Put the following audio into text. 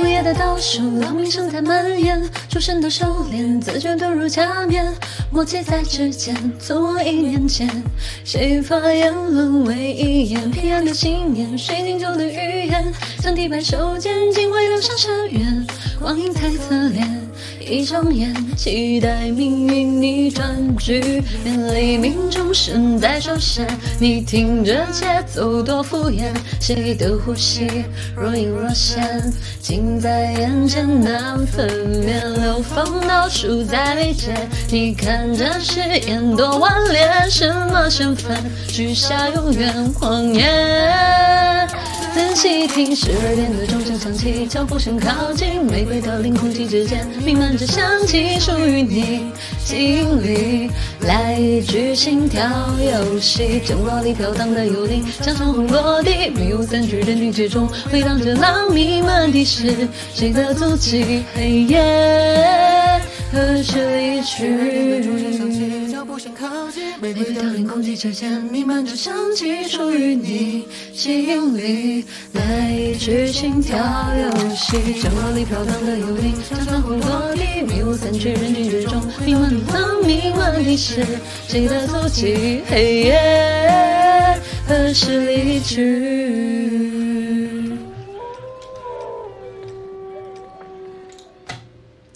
午夜的倒数，狼鸣声在蔓延，出神的收敛，自觉遁入假面，默契在指尖。从我一念间，谁发言沦为遗言？平安的信念，水晶球的预言，将地板手间，竟会流向深渊。光影太侧脸，一睁眼，期待命运逆转局，面黎明钟声在手闪，你听着节奏多敷衍，谁的呼吸若隐若现，近在眼前难分辨，流放倒数在眉间，你看这誓言多顽劣，什么身份？许下永远谎言？细听，十二点的钟声响起，脚步声靠近，玫瑰凋零，空气之间弥漫着香气，属于你心里。来一局心跳游戏，角落里飘荡的幽灵，像长虹落地，迷雾散去，人群之中回荡着浪鸣，问题是谁的足迹？黑夜何时离去？玫瑰凋零，空气之间弥漫着香气，属于你吸引力。来一局心跳游戏，角落里飘荡的幽灵，像长虹落地，迷雾散去，人群之中弥漫着浪鸣，问题是谁的足迹？黑夜何时离去？